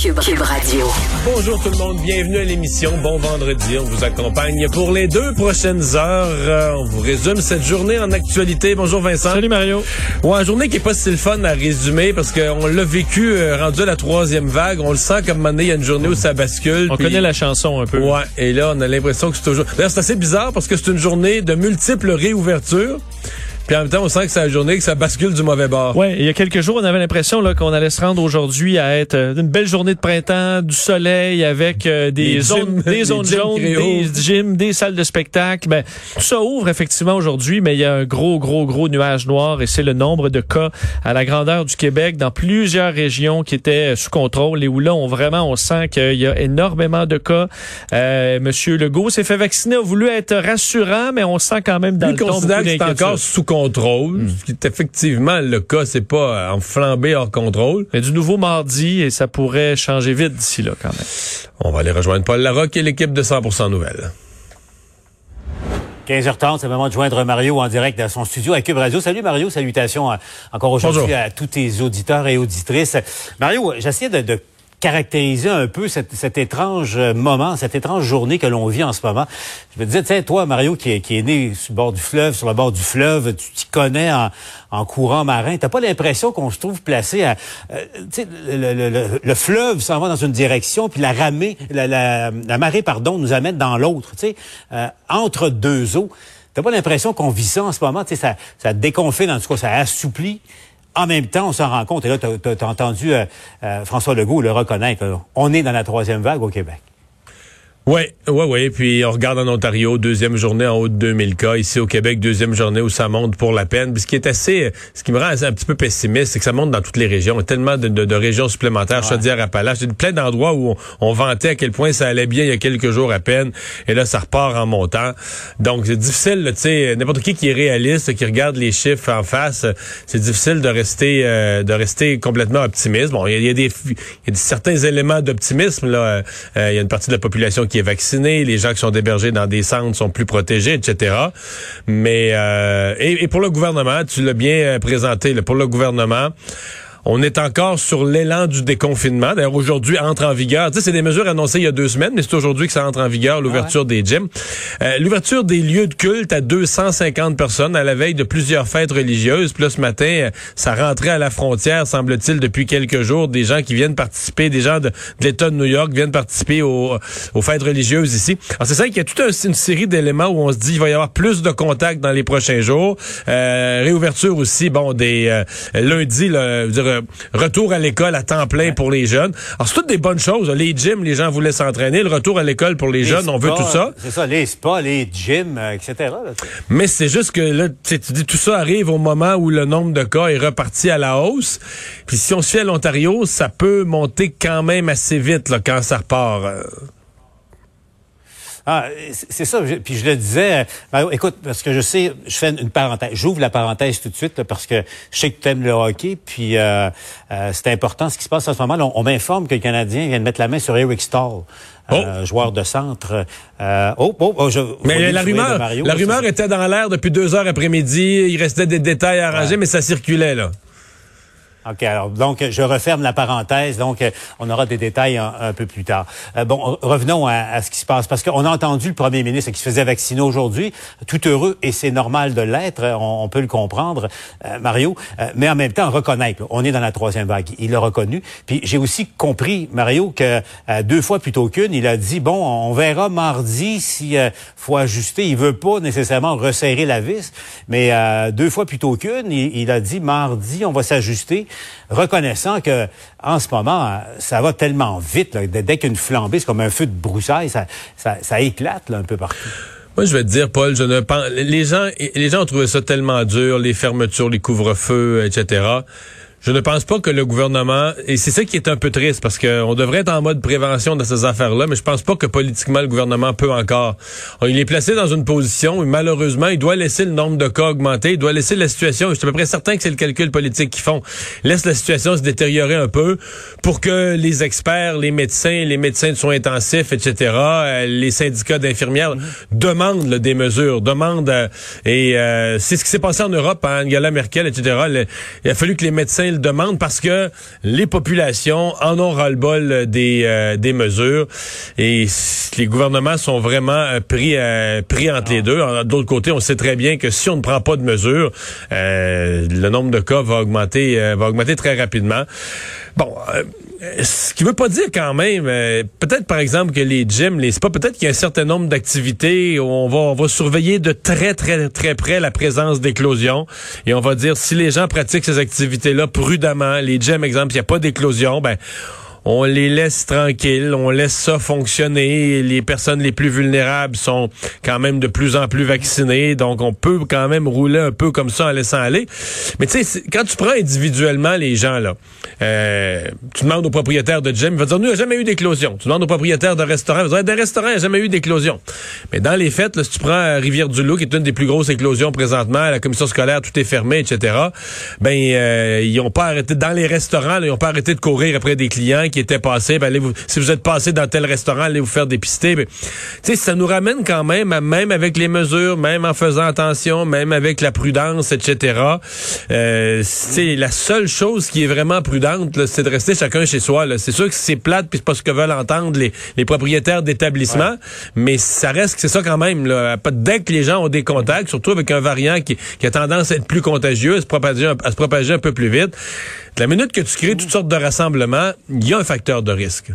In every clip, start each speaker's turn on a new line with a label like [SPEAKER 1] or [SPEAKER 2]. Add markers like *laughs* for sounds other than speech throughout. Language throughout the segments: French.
[SPEAKER 1] Cube, Cube Radio.
[SPEAKER 2] Bonjour tout le monde, bienvenue à l'émission. Bon vendredi, on vous accompagne pour les deux prochaines heures. Euh, on vous résume cette journée en actualité. Bonjour Vincent.
[SPEAKER 3] Salut Mario.
[SPEAKER 2] Ouais, journée qui est pas si le fun à résumer parce qu'on l'a vécu euh, rendu à la troisième vague. On le sent comme maintenant il y a une journée où ça bascule.
[SPEAKER 3] On connaît la chanson un peu.
[SPEAKER 2] Ouais, et là on a l'impression que c'est toujours. D'ailleurs c'est assez bizarre parce que c'est une journée de multiples réouvertures. Puis en même temps on sent que c'est la journée que ça bascule du mauvais bord.
[SPEAKER 3] Ouais, il y a quelques jours, on avait l'impression là qu'on allait se rendre aujourd'hui à être euh, une belle journée de printemps, du soleil avec euh, des,
[SPEAKER 2] Des
[SPEAKER 3] zones, des *laughs*
[SPEAKER 2] des
[SPEAKER 3] zones
[SPEAKER 2] gyms
[SPEAKER 3] jaunes, des gyms, des salles de spectacle. Ben, tout ça ouvre effectivement aujourd'hui, mais il y a un gros, gros, gros nuage noir et c'est le nombre de cas à la grandeur du Québec dans plusieurs régions qui étaient euh, sous contrôle et où là, on vraiment, on sent qu'il y a énormément de cas. Euh, Monsieur Legault s'est fait vacciner, a voulu être rassurant, mais on sent quand même dans
[SPEAKER 2] Lui
[SPEAKER 3] le ton
[SPEAKER 2] que c'est encore sous contrôle, ce qui est effectivement le cas, c'est pas euh, en flambée hors contrôle.
[SPEAKER 3] Mais du nouveau mardi et ça pourrait changer vite d'ici là quand même.
[SPEAKER 2] On va aller rejoindre Paul Larocque et l'équipe de 100% Nouvelles.
[SPEAKER 4] 15h30, c'est le moment de joindre Mario en direct dans son studio à Cube Radio. Salut Mario, salutations euh, encore aujourd'hui à tous tes auditeurs et auditrices. Mario, j'essayais de, de caractériser un peu cet, étrange euh, moment, cette étrange journée que l'on vit en ce moment. Je me disais, tiens, toi, Mario, qui est, né sur le bord du fleuve, sur le bord du fleuve, tu t'y connais en, courant marin, t'as pas l'impression qu'on se trouve placé à... euh, le, le- le- le fleuve s'en va dans une direction, puis la ramée, la, la- la marée, pardon, nous amène dans l'autre, tu sais, euh, entre deux eaux. T'as pas l'impression qu'on vit ça en ce moment, tu sais, ça, ça déconfine, en tout cas, ça assouplit. En même temps, on s'en rend compte, et là, t'as as, entendu euh, euh, François Legault le reconnaître, on est dans la troisième vague au Québec.
[SPEAKER 2] Oui, oui, oui. Puis on regarde en Ontario, deuxième journée en haut de 2000 cas. Ici au Québec, deuxième journée où ça monte pour la peine. Puis ce qui est assez, ce qui me rend assez un petit peu pessimiste, c'est que ça monte dans toutes les régions. Il y a tellement de, de- de régions supplémentaires. Chaudière-Appalaches, il y a plein d'endroits où on, on vantait à quel point ça allait bien il y a quelques jours à peine. Et là, ça repart en montant. Donc c'est difficile, tu sais, n'importe qui qui est réaliste, qui regarde les chiffres en face, c'est difficile de rester, euh, de rester complètement optimiste. Bon, il y a, il y a des, il y a des- certains éléments d'optimisme là. Euh, il y a une partie de la population qui est vaccinée, les gens qui sont hébergés dans des centres sont plus protégés, etc. Mais euh, et, pour le gouvernement, tu l'as bien euh, présenté. pour le gouvernement. On est encore sur l'élan du déconfinement. D'ailleurs, aujourd'hui, entre en vigueur. Tu sais, c'est des mesures annoncées il y a deux semaines, mais c'est aujourd'hui que ça entre en vigueur, l'ouverture des gyms. Euh, l'ouverture des lieux de culte à 250 personnes à la veille de plusieurs fêtes religieuses. Puis là, ce matin, euh, ça rentrait à la frontière, semble-t-il, depuis quelques jours. Des gens qui viennent participer, des gens de, de l'État de New York viennent participer aux, aux fêtes religieuses ici. Alors, c'est ça qu'il y a toute un- une série d'éléments où on se dit il va y avoir plus de contacts dans les prochains jours. Euh, réouverture aussi, bon, des euh, lundi, là, je veux dire, euh, retour à l'école à temps plein pour les jeunes. Alors, c'est toutes des bonnes choses. Les gyms, les gens voulaient s'entraîner. Le retour à l'école pour les,
[SPEAKER 4] Les
[SPEAKER 2] jeunes, on veut tout ça.
[SPEAKER 4] C'est ça, les spas, les gyms, euh, etc. là.
[SPEAKER 2] Mais c'est juste que là, tu dis tout ça arrive au moment où le nombre de cas est reparti à la hausse. Puis si on se fait à l'Ontario, ça peut monter quand même assez vite là, quand ça repart. Euh,
[SPEAKER 4] Ah, c'est ça. puis je le disais, euh, Mario, écoute, parce que je sais, je fais une, parenthèse. J'ouvre la parenthèse tout de suite là, parce que je sais que tu aimes le hockey. Puis euh, euh, c'est important ce qui se passe en ce moment. Là, on on m'informe que le Canadien vient de mettre la main sur Eric Stahl, euh, joueur de centre. Euh, oh, oh, oh, je,
[SPEAKER 2] Mais la rumeur,
[SPEAKER 4] Mario,
[SPEAKER 2] la rumeur était dans l'air depuis deux heures après-midi. Il restait des détails à arranger,
[SPEAKER 4] Ouais.
[SPEAKER 2] mais ça circulait là.
[SPEAKER 4] OK, alors, donc, je referme la parenthèse. Donc, euh, on aura des détails un, peu plus tard. Euh, bon, revenons à, ce qui se passe, parce qu'on a entendu le premier ministre qui se faisait vacciner aujourd'hui, tout heureux, et c'est normal de l'être, on, on, peut le comprendre, euh, Mario, euh, mais en même temps, reconnaître, on est dans la troisième vague, il l'a reconnu. Puis j'ai aussi compris, Mario, que euh, deux fois plutôt qu'une, il a dit, bon, on verra mardi si faut ajuster. Il veut pas nécessairement resserrer la vis, mais deux fois plutôt qu'une, il a dit, mardi, on va s'ajuster reconnaissant que en ce moment, ça va tellement vite. Dès qu'une flambée, c'est comme un feu de broussailles, ça éclate là, un peu partout.
[SPEAKER 2] Moi, je vais te dire, Paul, je ne pense. Les gens, les gens ont trouvé ça tellement dur, les fermetures, les couvre-feux, etc. Je ne pense pas que le gouvernement, et c'est ça qui est un peu triste, parce qu'on devrait être en mode prévention de ces affaires-là, mais je pense pas que politiquement le gouvernement peut encore. Il est placé dans une position où malheureusement, il doit laisser le nombre de cas augmenter, il doit laisser la situation, je suis à peu près certain que c'est le calcul politique qu'ils font, laisse la situation se détériorer un peu pour que les experts, les médecins, les médecins de soins intensifs, etc., euh, les syndicats d'infirmières demandent des mesures, demandent, euh, et euh, c'est ce qui s'est passé en Europe, hein, Angela Merkel, etc., il a fallu que les médecins le parce que les populations en ont ras-le-bol des, euh, des mesures et les gouvernements sont vraiment euh, pris, euh, pris entre les deux. D'autre côté, on sait très bien que si on ne prend pas de mesures, le nombre de cas va augmenter, va augmenter très rapidement. Bon, ce qui veut pas dire quand même, peut-être par exemple que les gyms, les spas, peut-être qu'il y a un certain nombre d'activités où on va, on va surveiller de très très très près la présence d'éclosions. Et on va dire si les gens pratiquent ces activités-là prudemment, les gyms exemple, il n'y a pas d'éclosion, ben on les laisse tranquilles, on laisse ça fonctionner. Les personnes les plus vulnérables sont quand même de plus en plus vaccinées, donc on peut quand même rouler un peu comme ça en laissant aller. Mais tu sais, quand tu prends individuellement les gens là, euh, tu demandes au propriétaire de gym, il va dire nous, a jamais eu d'éclosion. Tu demandes au propriétaire de restaurant, il va dire des restaurants, a jamais eu d'éclosion. Mais dans les faits, là, si tu prends euh, Rivière-du-Loup, qui est une des plus grosses éclosions présentement, la commission scolaire, tout est fermé, etc. Ben, euh, ils ont pas arrêté dans les restaurants, là, ils ont pas arrêté de courir après des clients qui étaient passés. Ben, allez vous, si vous êtes passé dans tel restaurant, allez vous faire dépister. Ben, ça nous ramène quand même, même avec les mesures, même en faisant attention, même avec la prudence, etc. Euh, c'est la seule chose qui est vraiment prudente, c'est de rester chacun chez soi. C'est sûr que c'est plate, puis c'est pas ce que veulent entendre les, les propriétaires d'établissements, mais ça reste que c'est ça quand même. Là. Dès que les gens ont des contacts, surtout avec un variant qui, qui a tendance à être plus contagieux, à se propager, à se propager un peu plus vite, la minute que tu crées toutes sortes de rassemblements, il y a un facteur de risque.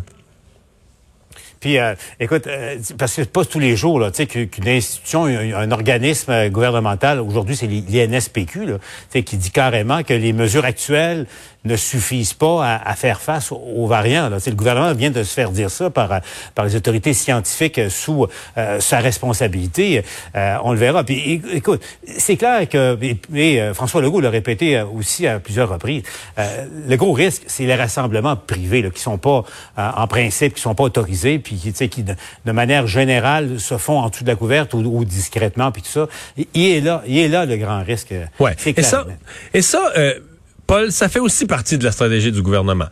[SPEAKER 4] Puis, euh, écoute, euh, parce que c'est pas tous les jours là, qu'une institution, un, organisme gouvernemental, aujourd'hui c'est l'INSPQ, là, qui dit carrément que les mesures actuelles ne suffisent pas à, à faire face aux, variants. Là. le gouvernement vient de se faire dire ça par, par les autorités scientifiques sous euh, sa responsabilité. Euh, on le verra. Puis écoute, c'est clair que et, et François Legault l'a répété aussi à plusieurs reprises. Euh, le gros risque, c'est les rassemblements privés là, qui sont pas en principe, qui sont pas autorisés, puis qui, de, de, manière générale se font en dessous de la couverte ou, ou discrètement, puis tout ça. Il est là, il est là le grand risque.
[SPEAKER 2] Ouais. Et ça, et ça. Paul, ça fait aussi partie de la stratégie du gouvernement.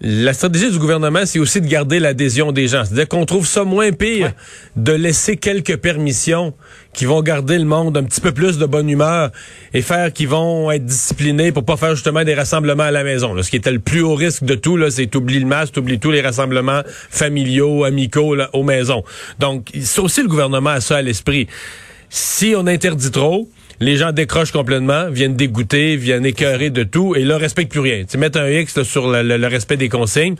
[SPEAKER 2] La stratégie du gouvernement, c'est aussi de garder l'adhésion des gens. C'est-à-dire qu'on trouve ça moins pire ouais. de laisser quelques permissions qui vont garder le monde un petit peu plus de bonne humeur et faire qu'ils vont être disciplinés pour pas faire justement des rassemblements à la maison. Là, ce qui était le plus haut risque de tout, là, c'est t'oublies le masque, t'oublies tous les rassemblements familiaux, amicaux là, aux maisons. Donc, c'est aussi le gouvernement a ça à l'esprit. Si on interdit trop, les gens décrochent complètement, viennent dégoûter, viennent écœurer de tout et là respectent plus rien. Tu mettre un X sur le, respect des consignes.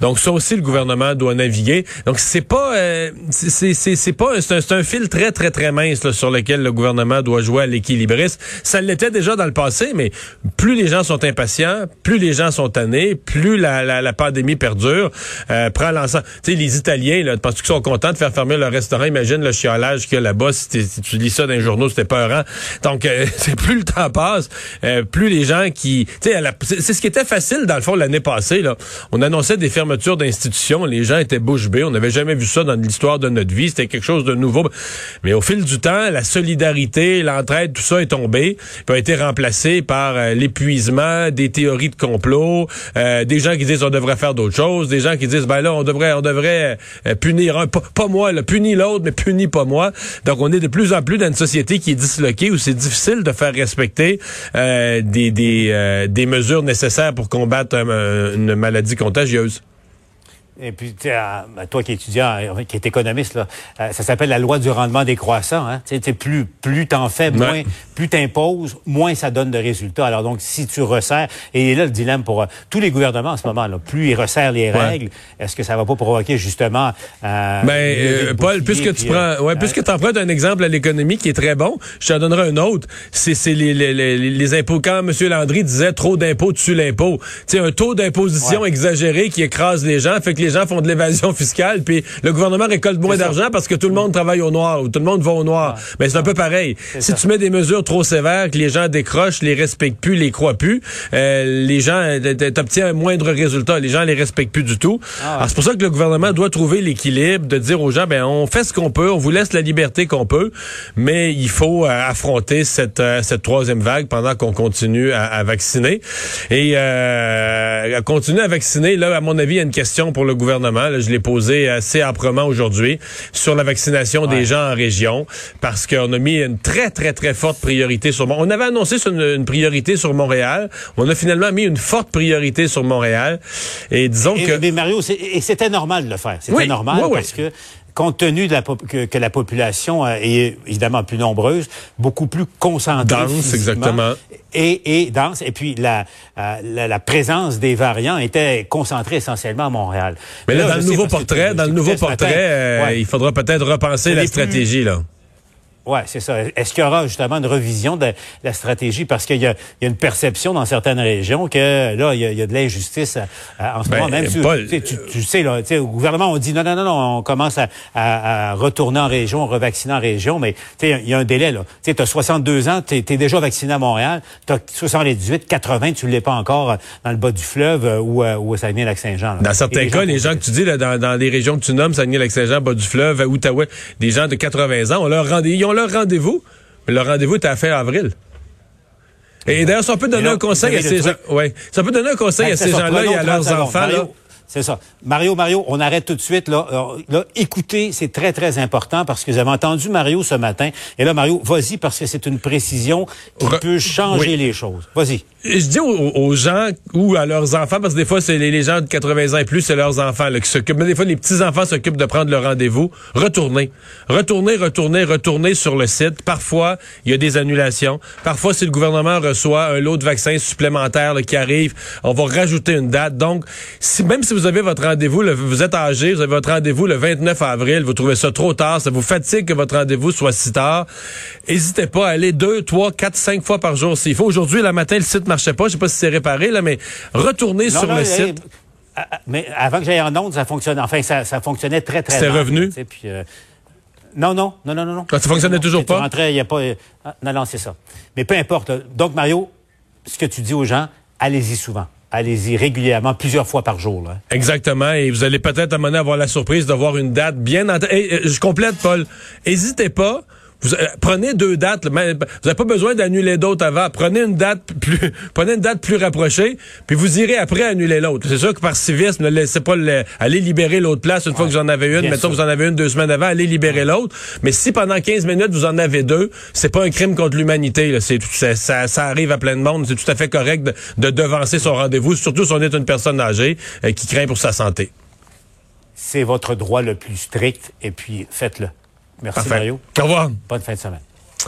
[SPEAKER 2] Donc ça aussi le gouvernement doit naviguer. Donc c'est pas euh, c'est c'est pas c'est un, un, fil très très très mince sur lequel le gouvernement doit jouer à l'équilibriste. Ça l'était déjà dans le passé, mais plus les gens sont impatients, plus les gens sont tannés, plus la, la, pandémie perdure, euh, prend l'ensemble. Tu sais les Italiens là, parce qu'ils sont contents de faire fermer leur restaurant? Imagine le chiolage qu'il y a là-bas. Si, si, tu lis ça dans les journaux, c'était peurant. Donc, euh, *laughs* c'est plus le temps passe, euh, plus les gens qui, c'est ce qui était facile dans le fond l'année passée. Là, on annonçait des fermetures d'institutions, les gens étaient bouche bée. On n'avait jamais vu ça dans l'histoire de notre vie. C'était quelque chose de nouveau. Mais au fil du temps, la solidarité, l'entraide, tout ça est tombé, puis a été remplacé par euh, l'épuisement, des théories de complot, euh, des gens qui disent on devrait faire d'autres choses, des gens qui disent ben là on devrait on devrait euh, punir un, pas, moi, là, punir l'autre, mais punir pas moi. Donc on est de plus en plus dans une société qui est disloquée où c'est c'est difficile de faire respecter euh, des, des, euh, des mesures nécessaires pour combattre euh, une maladie contagieuse.
[SPEAKER 4] Et puis, toi qui es étudiant, euh, qui est économiste, là, euh, ça s'appelle la loi du rendement décroissant. Hein? Tu sais, plus, plus t'en fais, moins, plus t'imposes, moins ça donne de résultats. Alors donc, si tu resserres, et là le dilemme pour euh, tous les gouvernements en ce moment, là, plus ils resserrent les
[SPEAKER 2] Ouais.
[SPEAKER 4] règles, est-ce que ça va pas provoquer justement... Euh,
[SPEAKER 2] Ben, euh, Paul, puisque
[SPEAKER 4] puis,
[SPEAKER 2] tu prends, ouais, puisque tu empruntes un exemple à l'économie qui est très bon, je t'en donnerai un autre. C'est, c'est les, les, les, les impôts. Quand M. Landry disait trop d'impôts dessus l'impôt, tu un taux d'imposition
[SPEAKER 4] Ouais.
[SPEAKER 2] exagéré qui écrase les gens, fait que les gens font de l'évasion fiscale, puis le gouvernement récolte moins d'argent parce que tout le monde travaille au noir ou tout le monde va au noir. Mais c'est un peu pareil. Si
[SPEAKER 4] ça.
[SPEAKER 2] tu mets des mesures trop sévères, que les gens décrochent, les respectent plus, les croient plus, euh, les gens, t'obtiens un moindre résultat. Les gens les respectent plus du tout.
[SPEAKER 4] Ah ouais.
[SPEAKER 2] Alors, c'est pour ça que le gouvernement doit trouver l'équilibre de dire aux gens, ben on fait ce qu'on peut, on vous laisse la liberté qu'on peut, mais il faut euh, affronter cette euh, cette troisième vague pendant qu'on continue à, à vacciner et euh, à continuer à vacciner. Là, à mon avis, il y a une question pour le gouvernement. Là, je l'ai posée assez âprement aujourd'hui sur la vaccination
[SPEAKER 4] Ouais.
[SPEAKER 2] des gens en région parce qu'on a mis une très très très forte priorité sur. Mon- On avait annoncé une, une priorité sur Montréal. On a finalement mis une forte priorité sur Montréal et disons
[SPEAKER 4] Et,
[SPEAKER 2] que
[SPEAKER 4] mais Mario, et c'était normal de le faire. C'était
[SPEAKER 2] Oui,
[SPEAKER 4] normal
[SPEAKER 2] oui, oui.
[SPEAKER 4] parce que compte tenu de la pop- que, que la population euh, est évidemment plus nombreuse, beaucoup plus concentrée.
[SPEAKER 2] Exactement.
[SPEAKER 4] Et, et dense. Et puis la, euh, la, la présence des variants était concentrée essentiellement à Montréal.
[SPEAKER 2] Mais là, dans le
[SPEAKER 4] sais
[SPEAKER 2] nouveau portrait,
[SPEAKER 4] tu-
[SPEAKER 2] dans le nouveau portrait, il faudra peut-être repenser la
[SPEAKER 4] plus-
[SPEAKER 2] stratégie là.
[SPEAKER 4] Oui, c'est ça. Est-ce qu'il y aura justement une revision de la stratégie? Parce qu'il y, y a une perception dans certaines régions que là, il y a, il y a de l'injustice euh, en ce
[SPEAKER 2] Ben,
[SPEAKER 4] moment. Même si
[SPEAKER 2] Paul,
[SPEAKER 4] tu, sais, tu, tu sais, là, tu au gouvernement, on dit non, non, non, non, on commence à, à- à retourner en région, revacciner en région, mais tu il y a un délai. là. Tu sais, as 62 ans, tu es, déjà vacciné à Montréal, tu as 78, 80, tu ne l'es pas encore euh, dans le bas du fleuve euh, ou, euh, ou au Saguenay-Lac-Saint-Jean.
[SPEAKER 2] Dans certains
[SPEAKER 4] les
[SPEAKER 2] cas,
[SPEAKER 4] gens
[SPEAKER 2] les gens que tu dis là, dans, dans les régions que tu nommes, Saguenay-Lac-Saint-Jean, bas du fleuve, Outaouais, des gens de 80 ans, on leur rendez, ils ont leur rendez-vous, mais leur rendez-vous est à la fin avril. Et d'ailleurs, si on peut donner
[SPEAKER 4] là,
[SPEAKER 2] un conseil
[SPEAKER 4] vous
[SPEAKER 2] à ces gens, ouais, si on peut donner un conseil
[SPEAKER 4] Ben,
[SPEAKER 2] à ces
[SPEAKER 4] ça.
[SPEAKER 2] gens-là et à
[SPEAKER 4] 30
[SPEAKER 2] leurs enfants, là,
[SPEAKER 4] Mario, C'est ça. Mario, Mario, on arrête tout de suite. Là, Euh, là écoutez, c'est très, très important parce que vous avez entendu Mario ce matin. Et là, Mario, vas-y parce que c'est une précision qui
[SPEAKER 2] Re-
[SPEAKER 4] peut changer
[SPEAKER 2] oui.
[SPEAKER 4] les choses. Vas-y.
[SPEAKER 2] Je dis aux, gens ou à leurs enfants, parce que des fois, c'est les, gens de 80 ans et plus, c'est leurs enfants là, qui s'occupent. Mais des fois, les petits-enfants s'occupent de prendre le rendez-vous. Retournez. Retournez, retournez, retournez sur le site. Parfois, il y a des annulations. Parfois, si le gouvernement reçoit un lot de vaccins supplémentaires là, qui arrive, on va rajouter une date. Donc, si, même si vous avez votre rendez-vous, vous êtes âgé, vous avez votre rendez-vous le 29 avril, vous trouvez ça trop tard, ça vous fatigue que votre rendez-vous soit si tard, n'hésitez pas à aller deux, trois, quatre, cinq fois par jour s'il faut. Aujourd'hui, le matin, le site marchait pas. Je sais pas si c'est réparé, là, mais retournez
[SPEAKER 4] Non,
[SPEAKER 2] sur
[SPEAKER 4] non,
[SPEAKER 2] le site.
[SPEAKER 4] ah, ah, mais avant que j'aille en onde, ça fonctionnait. Enfin, ça, ça fonctionnait très, très
[SPEAKER 2] C'était
[SPEAKER 4] mal,
[SPEAKER 2] revenu?
[SPEAKER 4] tu sais, puis, euh, non, non, non, non, non, non.
[SPEAKER 2] Ah, ça fonctionnait
[SPEAKER 4] Non,
[SPEAKER 2] toujours pas?
[SPEAKER 4] rentrais, y a pas. euh, ah, non, non, c'est ça. Mais peu importe. Donc, Mario, ce que tu dis aux gens, allez-y souvent. Allez-y régulièrement, plusieurs fois par jour. Là.
[SPEAKER 2] Exactement. Et vous allez peut-être à un moment donné avoir la surprise de voir une date bien euh, je complète, Paul. N'hésitez pas. Vous, euh, prenez deux dates. là, mais Vous n'avez pas besoin d'annuler d'autres avant. Prenez une date plus, *laughs* prenez une date plus rapprochée, puis vous irez après annuler l'autre. C'est sûr que par civisme, ne laissez pas le, aller libérer l'autre place une fois que vous en avez une. Mettons
[SPEAKER 4] sûr.
[SPEAKER 2] vous en avez une deux semaines avant, allez libérer l'autre. Mais si pendant 15 minutes vous en avez deux, c'est pas un crime contre l'humanité. C'est ça, ça arrive à plein de monde. C'est tout à fait correct de, de devancer son rendez-vous, surtout si on est une personne âgée euh, qui craint pour sa santé.
[SPEAKER 4] C'est votre droit le plus strict et puis faites-le. Merci. Mario.
[SPEAKER 2] Au revoir.
[SPEAKER 4] Bonne fin de semaine.